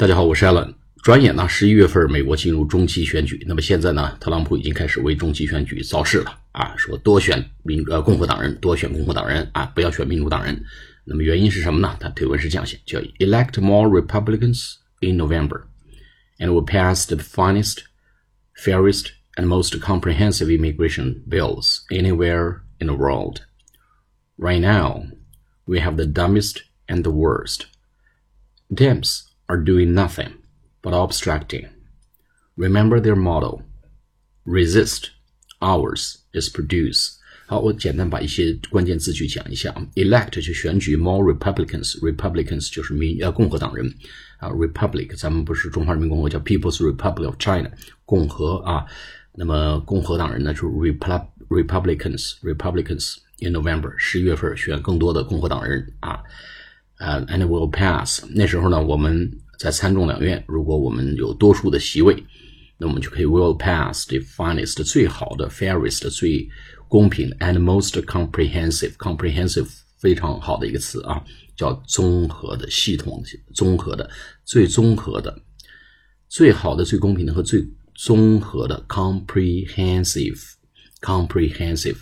大家好，我是 Allen。转眼呢，十一月份美国进入中期选举，那么现在呢，特朗普已经开始为中期选举造势了啊，说多选民呃共和党人，多选共和党人啊，不要选民主党人。那么原因是什么呢？他推文是这样写，叫 Elect more Republicans in November, and will pass the finest, fairest, and most comprehensive immigration bills anywhere in the world. Right now, we have the dumbest and the worst. Dems are doing nothing but obstructing. Remember their motto: resist. Ours is produce. 好，我简单把一些关键字句讲一下啊。Elect 就选举 more Republicans，Republicans 就是民呃共和党人啊。Republic 咱们不是中华人民共和国叫 People's Republic of China 共和啊。那么共和党人呢，就是 Repub Republicans，Republicans in November 十一月份选更多的共和党人啊。 呃，and will pass。那时候呢，我们在参众两院，如果我们有多数的席位，那我们就可以 will pass the finest 最好的 fairest 最公平的 and most comprehensive comprehensive 非常好的一个词啊，叫综合的系统综合的最综合的最好的最公平的和最综合的 comprehensive comprehensive。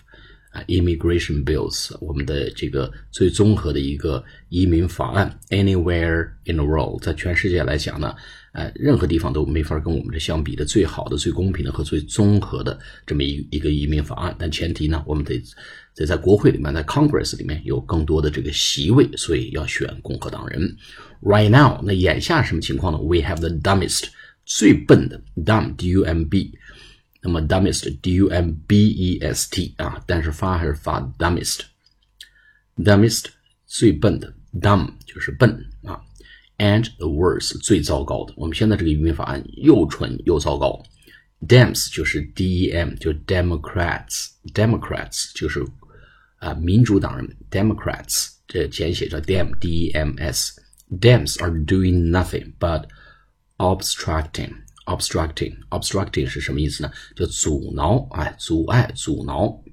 ，immigration bills，我们的这个最综合的一个移民法案，anywhere in the world，在全世界来讲呢，呃，任何地方都没法跟我们这相比的最好的、最公平的和最综合的这么一一个移民法案。但前提呢，我们得得在国会里面，在 Congress 里面有更多的这个席位，所以要选共和党人。Right now，那眼下什么情况呢？We have the dumbest，最笨的，dumb，d-u-m-b。那么 dumbest，d u m b e s t 啊，但是发还是发 dumbest，dumbest 最笨的，dumb 就是笨啊，and the worst 最糟糕的。我们现在这个移民法案又蠢又糟糕。Dems 就是 D E M，就 Democrats，Democrats 就是啊民主党人，Democrats 这简写叫 Dem D E M S。Dems are doing nothing but obstructing。 obstructing obstructing 是什么意思呢？就阻挠，哎，阻碍、阻挠，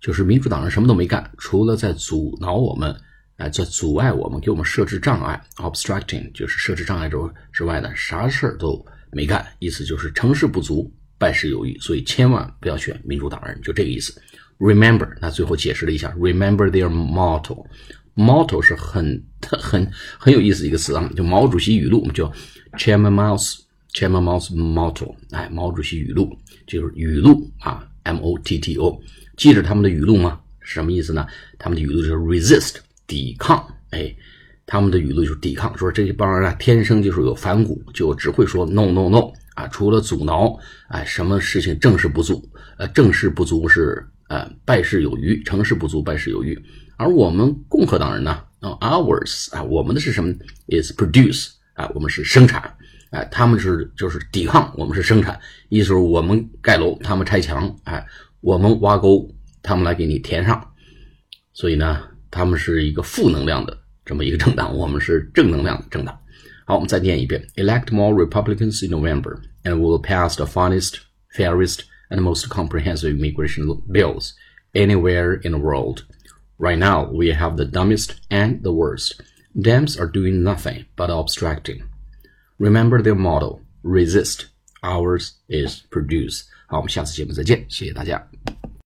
就是民主党人什么都没干，除了在阻挠我们，哎，在阻碍我们，给我们设置障碍。obstructing 就是设置障碍之之外呢，啥事儿都没干，意思就是成事不足，败事有余，所以千万不要选民主党人，就这个意思。Remember，那最后解释了一下，Remember their motto。motto 是很 很很有意思一个词啊，就毛主席语录，我们叫 Chairman Mao's。Chairman Mao's motto，哎，毛主席语录就是语录啊，M O T T O，记着他们的语录吗？什么意思呢？他们的语录就是 resist，抵抗，哎，他们的语录就是抵抗，说这帮人啊，天生就是有反骨，就只会说 no no no 啊，除了阻挠，哎，什么事情正事不足，呃，正事不足是呃败事有余，成事不足败事有余，而我们共和党人呢，啊，ours 啊，我们的是什么？is produce 啊，我们是生产。哎，他们是就是抵抗，我们是生产，意思是我们盖楼，他们拆墙，哎，我们挖沟，他们来给你填上，所以呢，他们是一个负能量的这么一个政党，我们是正能量的政党。好，我们再念一遍：Elect more Republicans in November, and we will pass the finest, fairest, and most comprehensive immigration bills anywhere in the world. Right now, we have the dumbest and the worst. Dems are doing nothing but obstructing. Remember their motto: resist. Ours is produce. 好，我们下次节目再见，谢谢大家。